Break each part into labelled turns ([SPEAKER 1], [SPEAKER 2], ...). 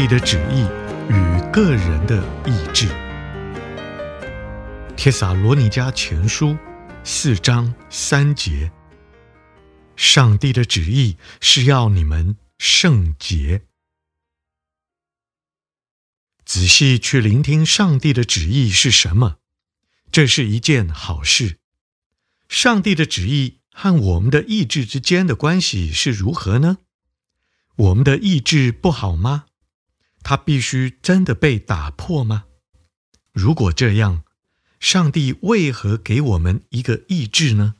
[SPEAKER 1] 帝的旨意与个人的意志。帖撒罗尼迦前书四章三节：上帝的旨意是要你们圣洁。仔细去聆听上帝的旨意是什么，这是一件好事。上帝的旨意和我们的意志之间的关系是如何呢？我们的意志不好吗？它必须真的被打破吗？如果这样，上帝为何给我们一个意志呢？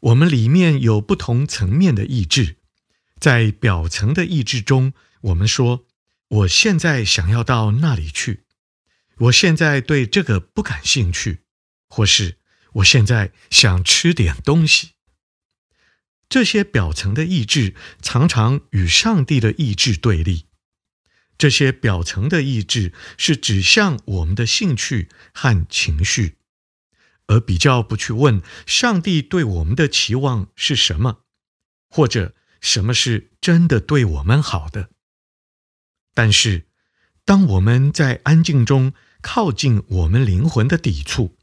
[SPEAKER 1] 我们里面有不同层面的意志，在表层的意志中，我们说：“我现在想要到那里去，我现在对这个不感兴趣，或是我现在想吃点东西。”这些表层的意志常常与上帝的意志对立。这些表层的意志是指向我们的兴趣和情绪，而比较不去问上帝对我们的期望是什么，或者什么是真的对我们好的。但是，当我们在安静中靠近我们灵魂的底处，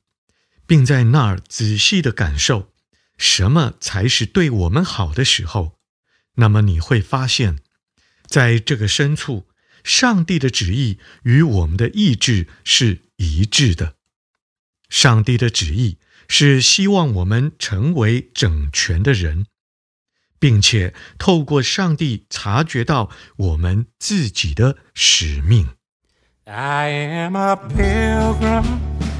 [SPEAKER 1] 并在那儿仔细的感受什么才是对我们好的时候，那么你会发现，在这个深处。上帝的旨意与我们的意志是一致的。上帝的旨意是希望我们成为整全的人，并且透过上帝察觉到我们自己的使命。
[SPEAKER 2] I am a pilgrim.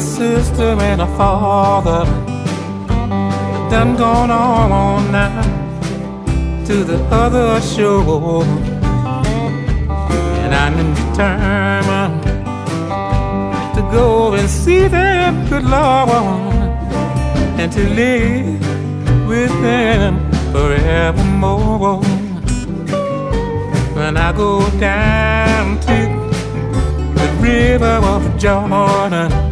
[SPEAKER 2] sister and a father done gone on now to the other shore, and I'm determined to go and see them, good Lord, and to live with them forevermore. When I go down to the river of Jordan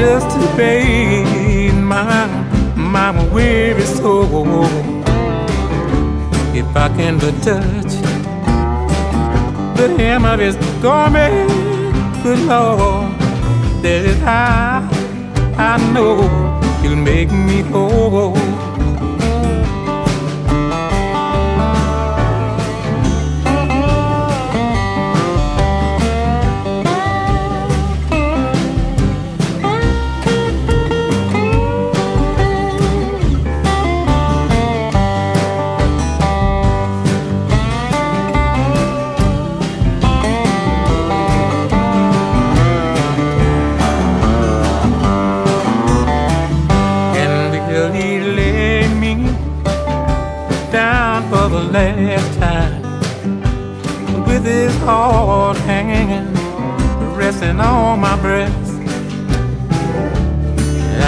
[SPEAKER 2] just to bathe my, my weary soul. If I can but touch the hem of his garment, good Lord, that is how I know he'll make me whole.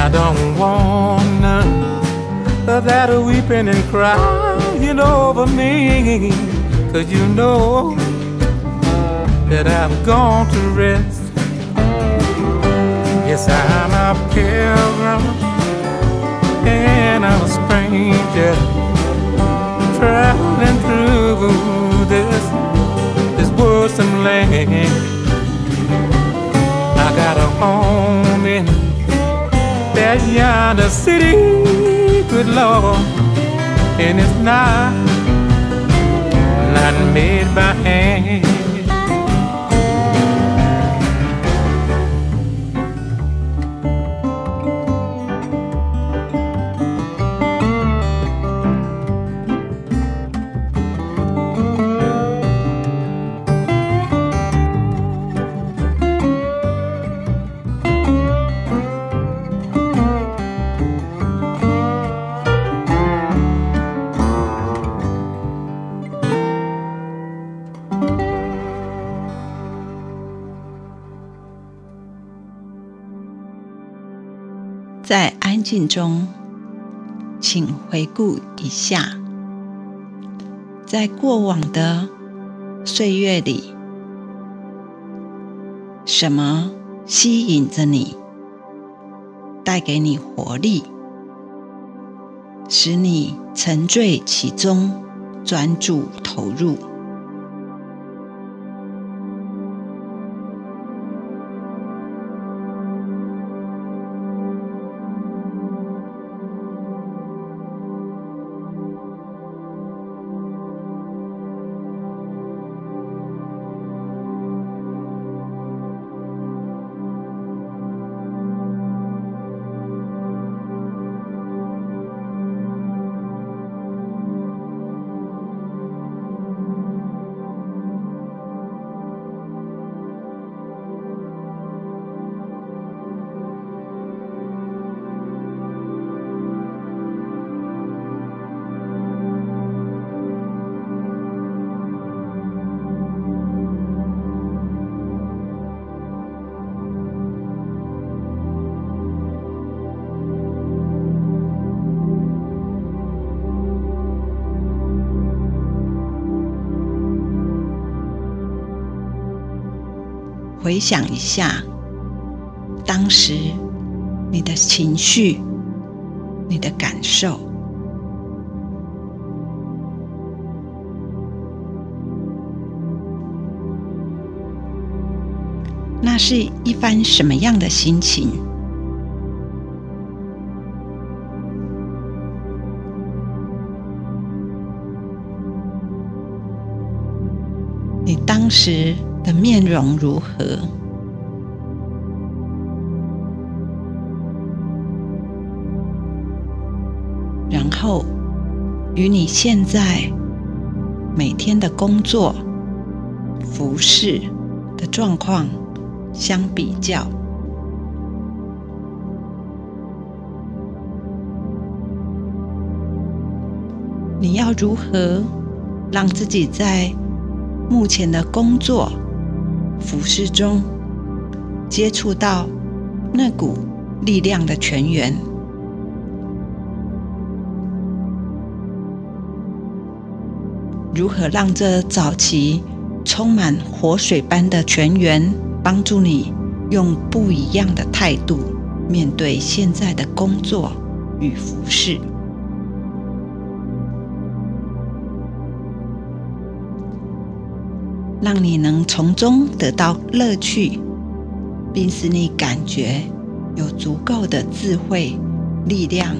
[SPEAKER 2] I don't want none of that weeping and crying over me, cause you know that I've gone to rest. Yes, I'm a pilgrim and I'm a stranger traveling through this city, good Lord, and it's not not made by
[SPEAKER 3] 在安静中，请回顾一下，在过往的岁月里，什么吸引着你，带给你活力，使你沉醉其中，专注投入。回想一下，当时你的情绪、你的感受，那是一番什么样的心情？你当时的面容如何？然后与你现在每天的工作、服饰的状况相比较，你要如何让自己在目前的工作、服事中，接触到那股力量的泉源，如何让这早期充满活水般的泉源，帮助你用不一样的态度面对现在的工作与服事，让你能从中得到乐趣，并使你感觉有足够的智慧、力量。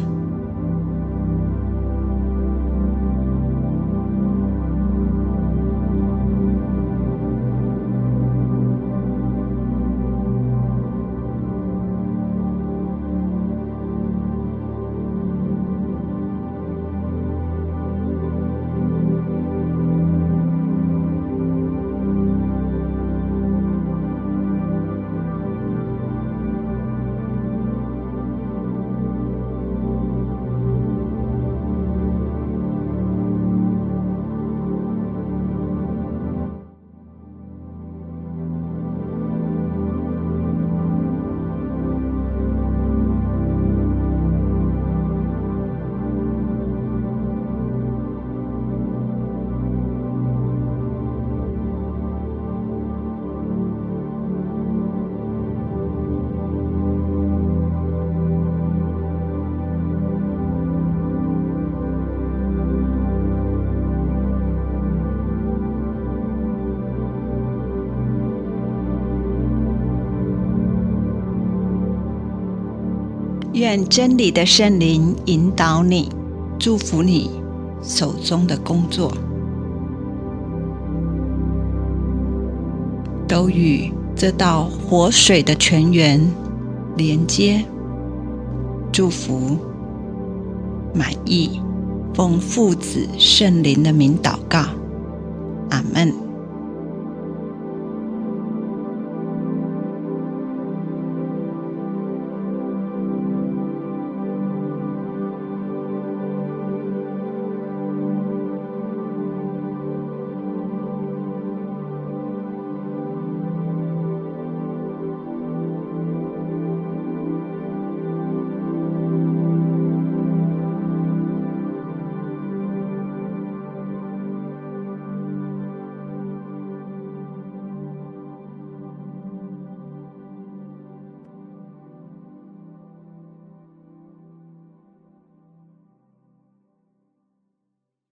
[SPEAKER 3] 愿真理的圣灵引导你，祝福你手中的工作，都与这道活水的泉源连接，祝福满意，奉父子圣灵的名祷告，阿门。